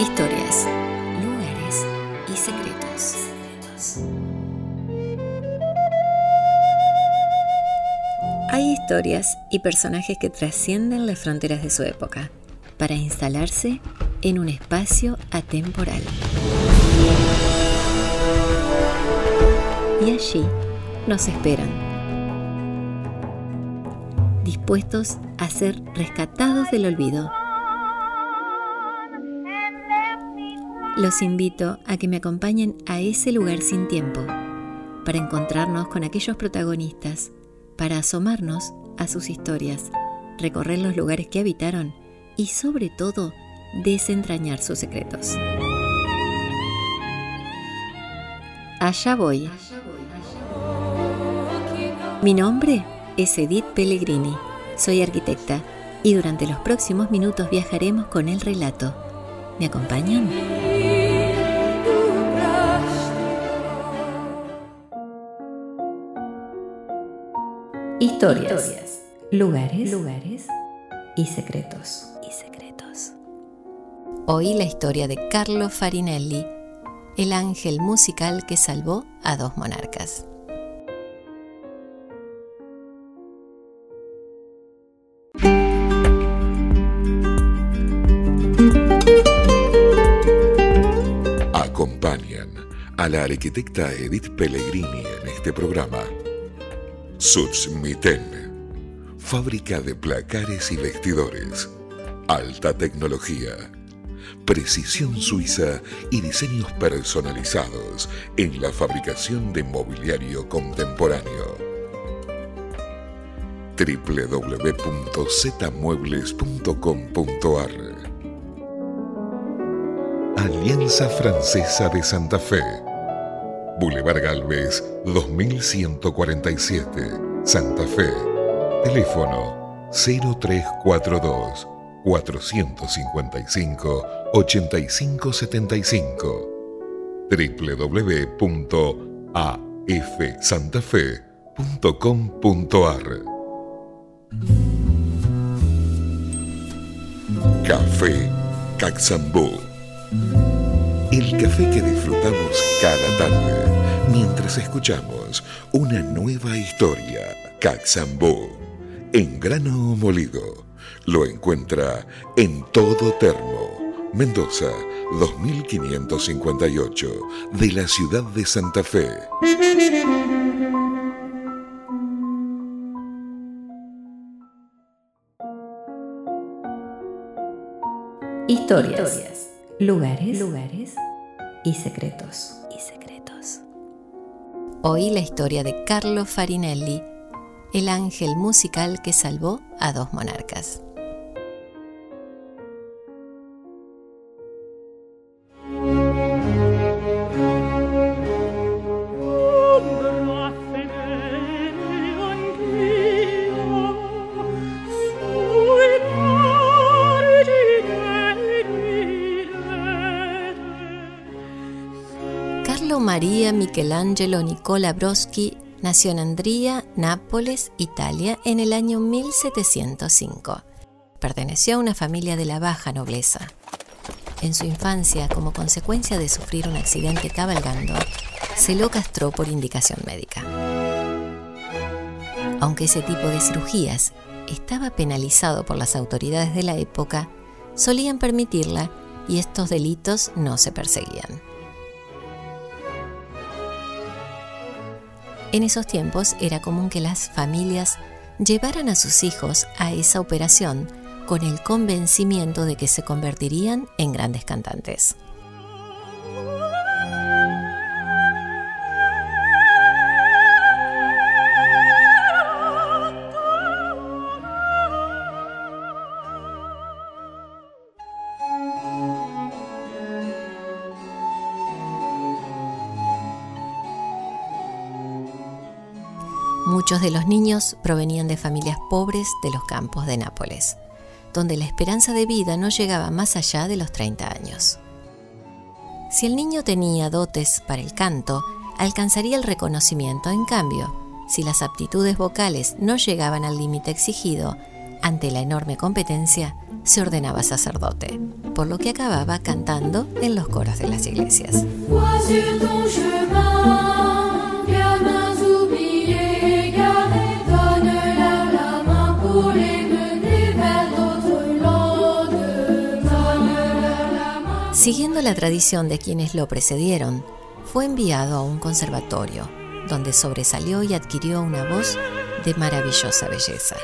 Historias, lugares y secretos. Hay historias y personajes que trascienden las fronteras de su época para instalarse en un espacio atemporal. Y allí nos esperan, dispuestos a ser rescatados del olvido. Los invito a que me acompañen a ese lugar sin tiempo, para encontrarnos con aquellos protagonistas, para asomarnos a sus historias, recorrer los lugares que habitaron y sobre todo desentrañar sus secretos. Allá voy. Mi nombre es Edith Pellegrini. Soy arquitecta y durante los próximos minutos viajaremos con el relato. ¿Me acompañan? Historias, lugares, lugares y secretos. Y secretos. Hoy la historia de Carlo Farinelli, el ángel musical que salvó a dos monarcas. Acompañan a la arquitecta Edith Pellegrini en este programa. Sutsmiten, fábrica de placares y vestidores, alta tecnología, precisión suiza y diseños personalizados en la fabricación de mobiliario contemporáneo. www.zmuebles.com.ar Alianza Francesa de Santa Fe Boulevard Galvez 2147 Santa Fe. Teléfono 0342 455 8575 www.afsantafe.com.ar Café Caxambú. El café que disfrutamos cada tarde mientras escuchamos una nueva historia. Caxambú. En grano molido. Lo encuentra en todo termo. Mendoza, 2558, de la ciudad de Santa Fe. Historias, lugares, lugares y secretos. Y secretos. Hoy la historia de Carlo Farinelli, el ángel musical que salvó a dos monarcas. Michelangelo Nicola Broschi nació en Andría, Nápoles, Italia, en el año 1705. Perteneció a una familia de la baja nobleza. En su infancia, como consecuencia de sufrir un accidente cabalgando, se lo castró por indicación médica. Aunque ese tipo de cirugías estaba penalizado por las autoridades de la época, solían permitirla y estos delitos no se perseguían. En esos tiempos era común que las familias llevaran a sus hijos a esa operación con el convencimiento de que se convertirían en grandes cantantes. De los niños provenían de familias pobres de los campos de Nápoles, donde la esperanza de vida no llegaba más allá de los 30 años. Si el niño tenía dotes para el canto, alcanzaría el reconocimiento. En cambio, si las aptitudes vocales no llegaban al límite exigido, ante la enorme competencia, se ordenaba sacerdote, por lo que acababa cantando en los coros de las iglesias. Siguiendo la tradición de quienes lo precedieron, fue enviado a un conservatorio, donde sobresalió y adquirió una voz de maravillosa belleza.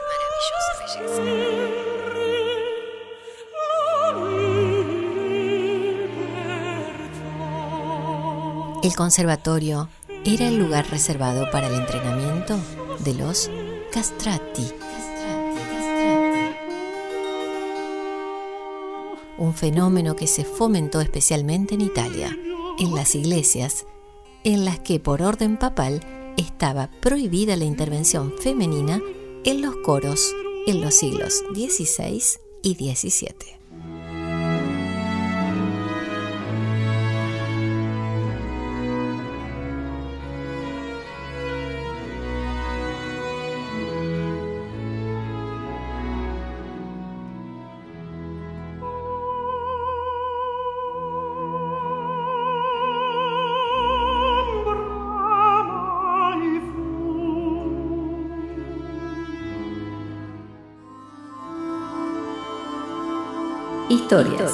El conservatorio era el lugar reservado para el entrenamiento de los castrati. Un fenómeno que se fomentó especialmente en Italia, en las iglesias, en las que por orden papal estaba prohibida la intervención femenina en los coros en los siglos XVI y XVII. Historias,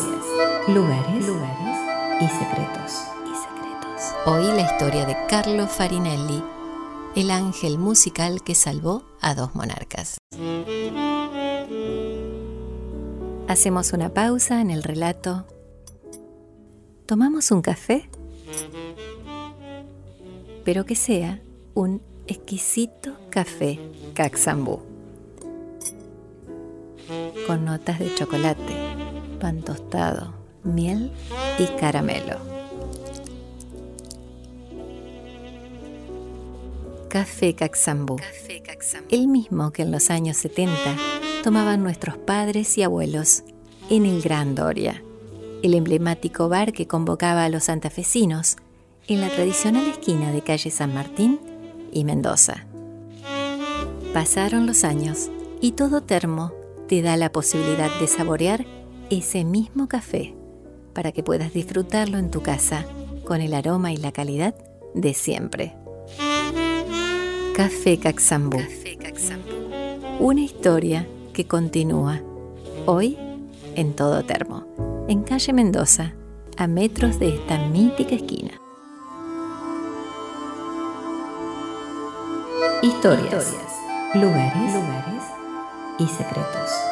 lugares, lugares y secretos. y secretos. Hoy la historia de Carlo Farinelli, el ángel musical que salvó a dos monarcas. Hacemos una pausa en el relato. ¿Tomamos un café? Pero que sea un exquisito café Caxambú, con notas de chocolate pan tostado, miel y caramelo. Café Caxambú, el mismo que en los años 70 tomaban nuestros padres y abuelos en el Gran Doria, el emblemático bar que convocaba a los santafesinos en la tradicional esquina de calle San Martín y Mendoza. Pasaron los años y todo termo te da la posibilidad de saborear ese mismo café para que puedas disfrutarlo en tu casa con el aroma y la calidad de siempre. Café Caxambú. Una historia que continúa hoy en todo termo, en calle Mendoza, a metros de esta mítica esquina. Historias, lugares, lugares y secretos.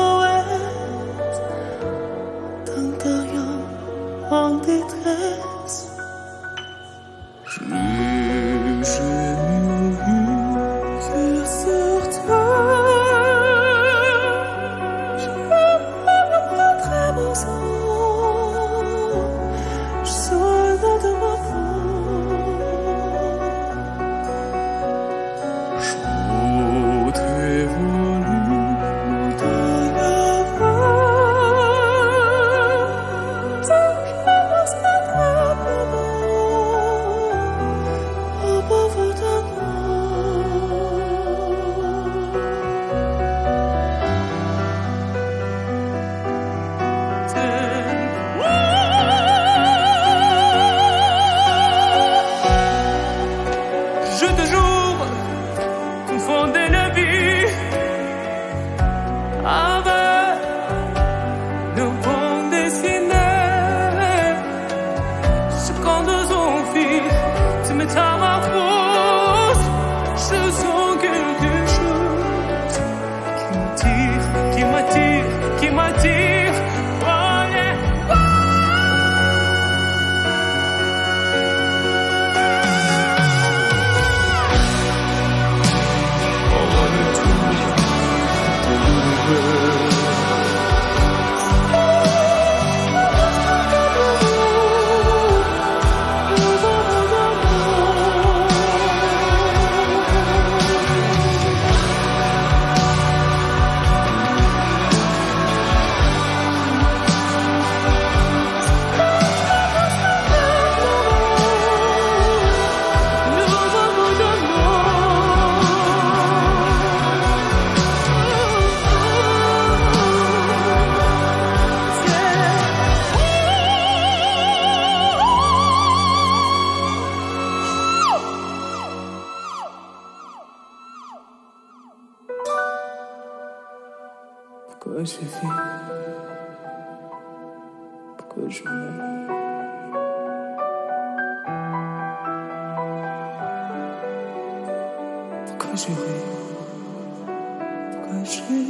Pourquoi je l'ai fait Pourquoi je m'en Pourquoi j'aurais Pourquoi j'aurais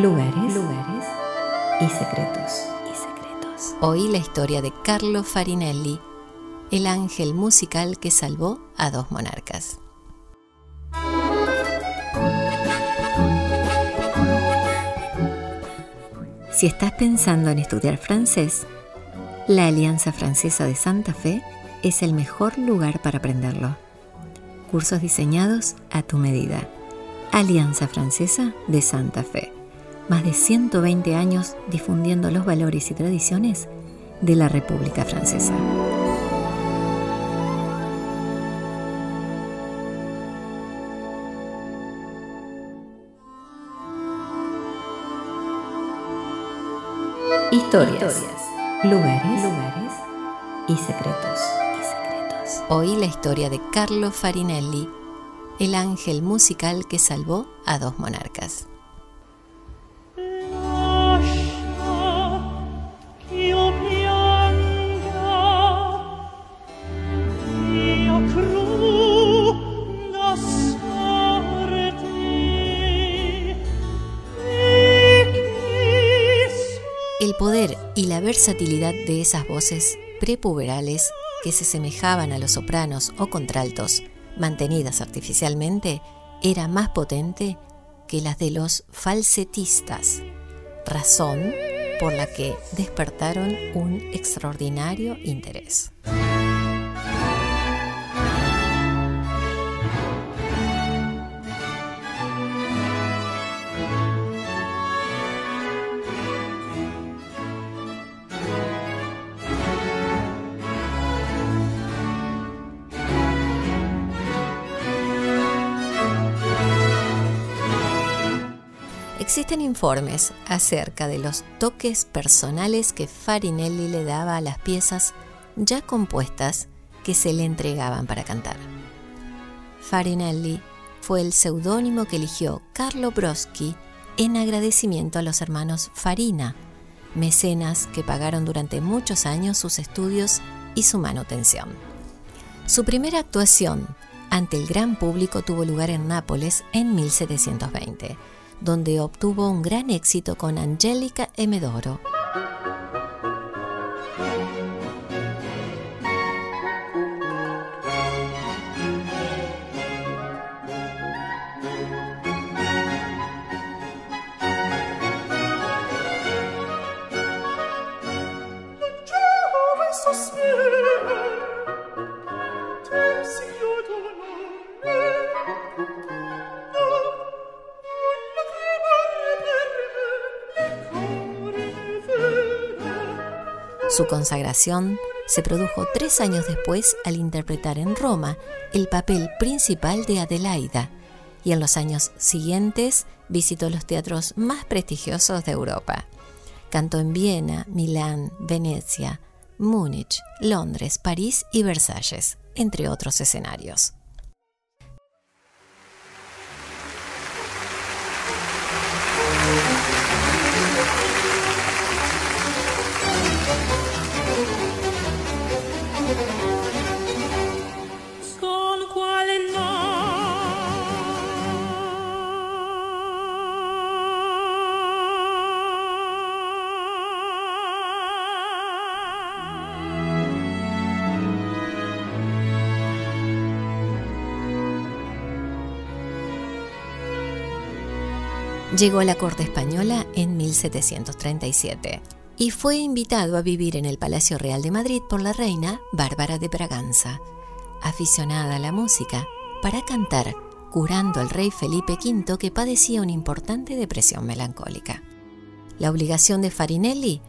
lugares, lugares y secretos. y secretos. Hoy la historia de Carlo Farinelli, el ángel musical que salvó a dos monarcas. Si estás pensando en estudiar francés, la Alianza Francesa de Santa Fe es el mejor lugar para aprenderlo. Cursos diseñados a tu medida Alianza Francesa de Santa Fe. Más de 120 años difundiendo los valores y tradiciones de la República Francesa. Historias, lugares, lugares y secretos. y secretos. Hoy la historia de Carlo Farinelli el ángel musical que salvó a dos monarcas. Y la versatilidad de esas voces prepuberales que se semejaban a los sopranos o contraltos mantenidas artificialmente, era más potente que las de los falsetistas, razón por la que despertaron un extraordinario interés. Existen informes acerca de los toques personales que Farinelli le daba a las piezas ya compuestas que se le entregaban para cantar. Farinelli fue el seudónimo que eligió Carlo Broschi en agradecimiento a los hermanos Farina, mecenas que pagaron durante muchos años sus estudios y su manutención. Su primera actuación ante el gran público tuvo lugar en Nápoles en 1720 donde obtuvo un gran éxito con Angélica Emedoro. Su consagración se produjo tres años después al interpretar en Roma el papel principal de Adelaida y en los años siguientes visitó los teatros más prestigiosos de Europa. Cantó en Viena, Milán, Venecia, Múnich, Londres, París y Versalles, entre otros escenarios. Llegó a la corte española en 1737 y fue invitado a vivir en el Palacio Real de Madrid por la reina Bárbara de Braganza, aficionada a la música, para cantar, curando al rey Felipe V que padecía una importante depresión melancólica. La obligación de Farinelli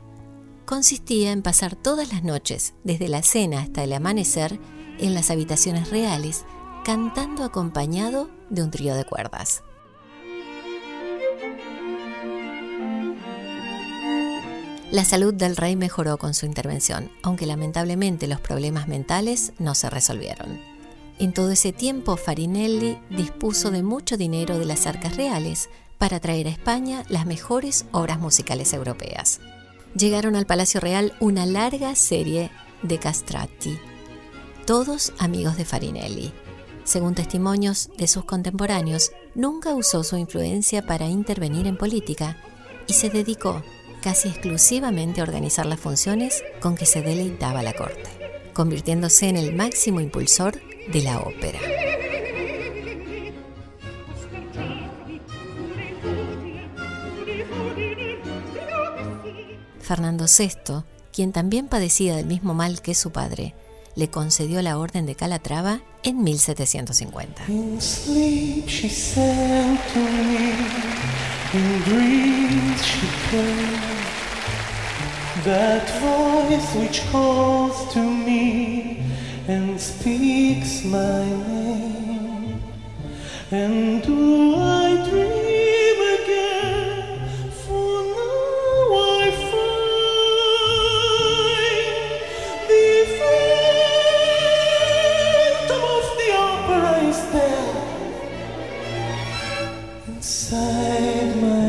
consistía en pasar todas las noches, desde la cena hasta el amanecer, en las habitaciones reales, cantando acompañado de un trío de cuerdas. La salud del rey mejoró con su intervención, aunque lamentablemente los problemas mentales no se resolvieron. En todo ese tiempo, Farinelli dispuso de mucho dinero de las arcas reales para traer a España las mejores obras musicales europeas. Llegaron al Palacio Real una larga serie de castrati, todos amigos de Farinelli. Según testimonios de sus contemporáneos, nunca usó su influencia para intervenir en política y se dedicó casi exclusivamente a organizar las funciones con que se deleitaba la corte, convirtiéndose en el máximo impulsor de la ópera. Fernando VI, quien también padecía del mismo mal que su padre, le concedió la Orden de Calatrava en 1750. In that voice which calls to me and speaks my name. And do I dream again? For now I find the phantom of the opera is there inside my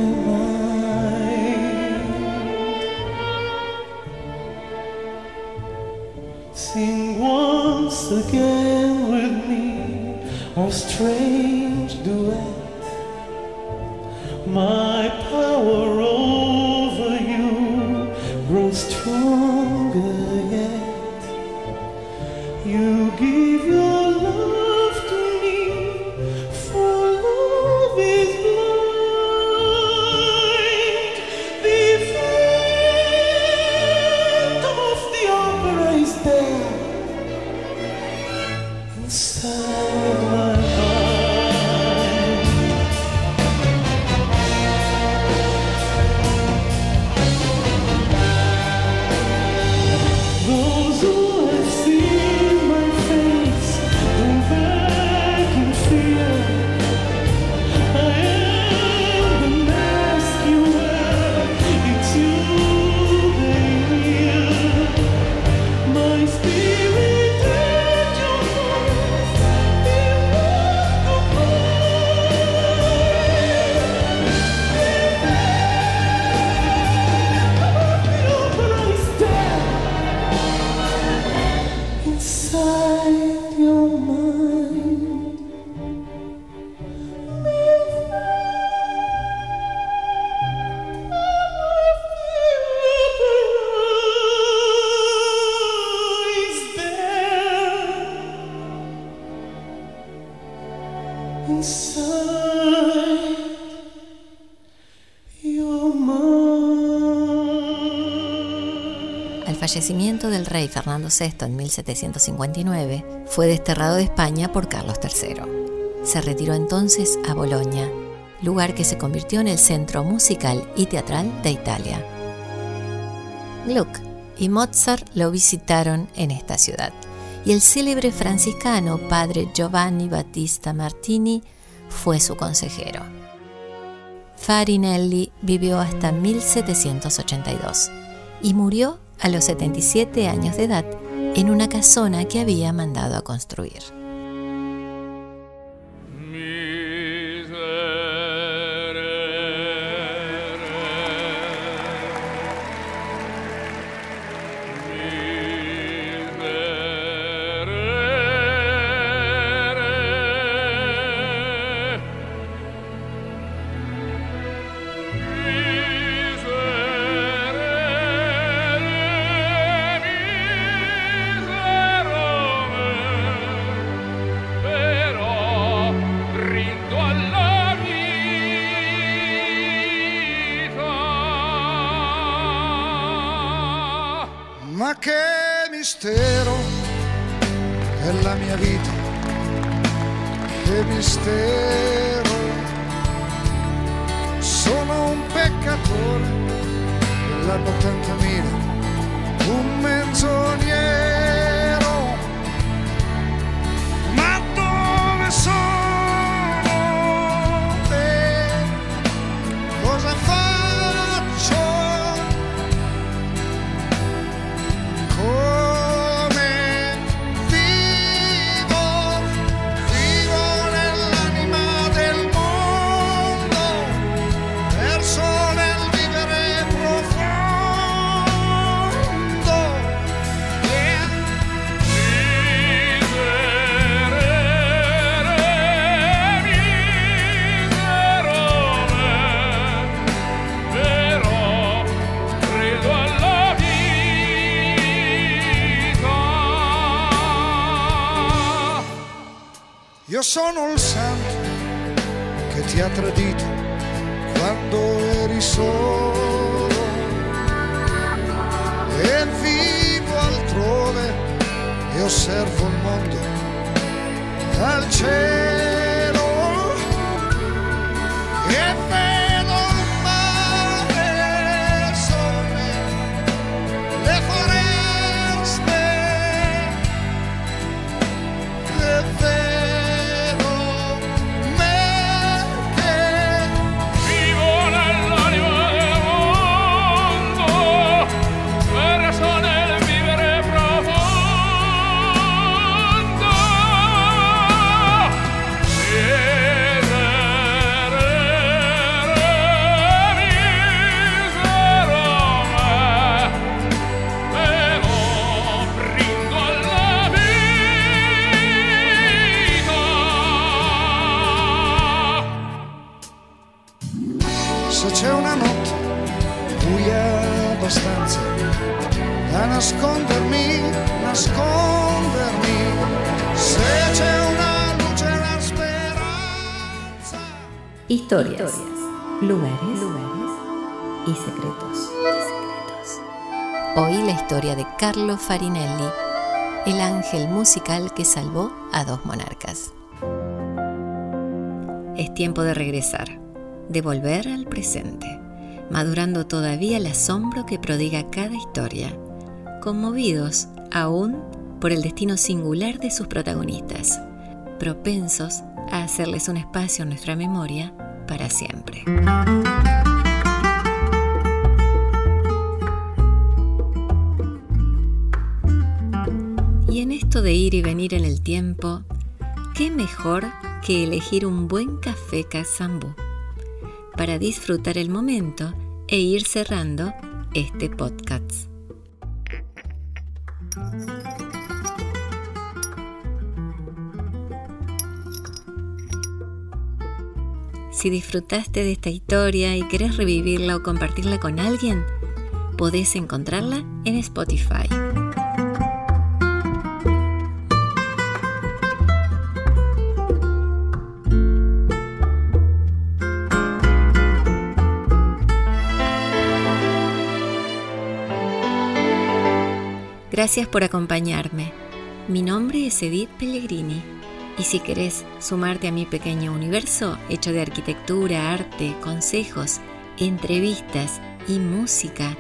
Al fallecimiento del rey Fernando VI en 1759, fue desterrado de España por Carlos III. Se retiró entonces a Bolonia, lugar que se convirtió en el centro musical y teatral de Italia. Gluck y Mozart lo visitaron en esta ciudad, y el célebre franciscano padre Giovanni Battista Martini fue su consejero. Farinelli vivió hasta 1782 y murió a los 77 años de edad en una casona que había mandado a construir. È la mia vita, che mistero. Sono un peccatore. Dell'anno 80.000, Io sono il santo che ti ha tradito quando eri solo. E vivo altrove e osservo il mondo dal cielo. E lugares, y secretos. Hoy la historia de Carlo Farinelli, el ángel musical que salvó a dos monarcas. Es tiempo de regresar, de volver al presente, madurando todavía el asombro que prodiga cada historia, conmovidos aún por el destino singular de sus protagonistas, propensos a hacerles un espacio en nuestra memoria para siempre. Y en esto de ir y venir en el tiempo, ¿qué mejor que elegir un buen café Kazambú para disfrutar el momento e ir cerrando este podcast? Si disfrutaste de esta historia y querés revivirla o compartirla con alguien, podés encontrarla en Spotify. Gracias por acompañarme. Mi nombre es Edith Pellegrini y si querés sumarte a mi pequeño universo hecho de arquitectura, arte, consejos, entrevistas y música,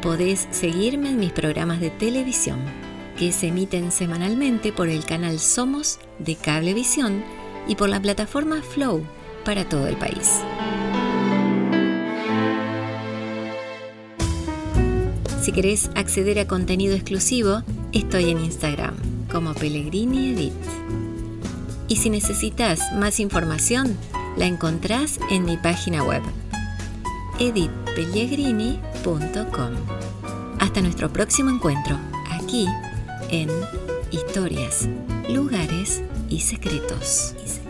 podés seguirme en mis programas de televisión que se emiten semanalmente por el canal Somos de Cablevisión y por la plataforma Flow para todo el país. Si querés acceder a contenido exclusivo, estoy en Instagram como Pellegrini Edit. Y si necesitas más información, la encontrás en mi página web editpellegrini.com. Hasta nuestro próximo encuentro, aquí en Historias, Lugares y Secretos. Y secretos.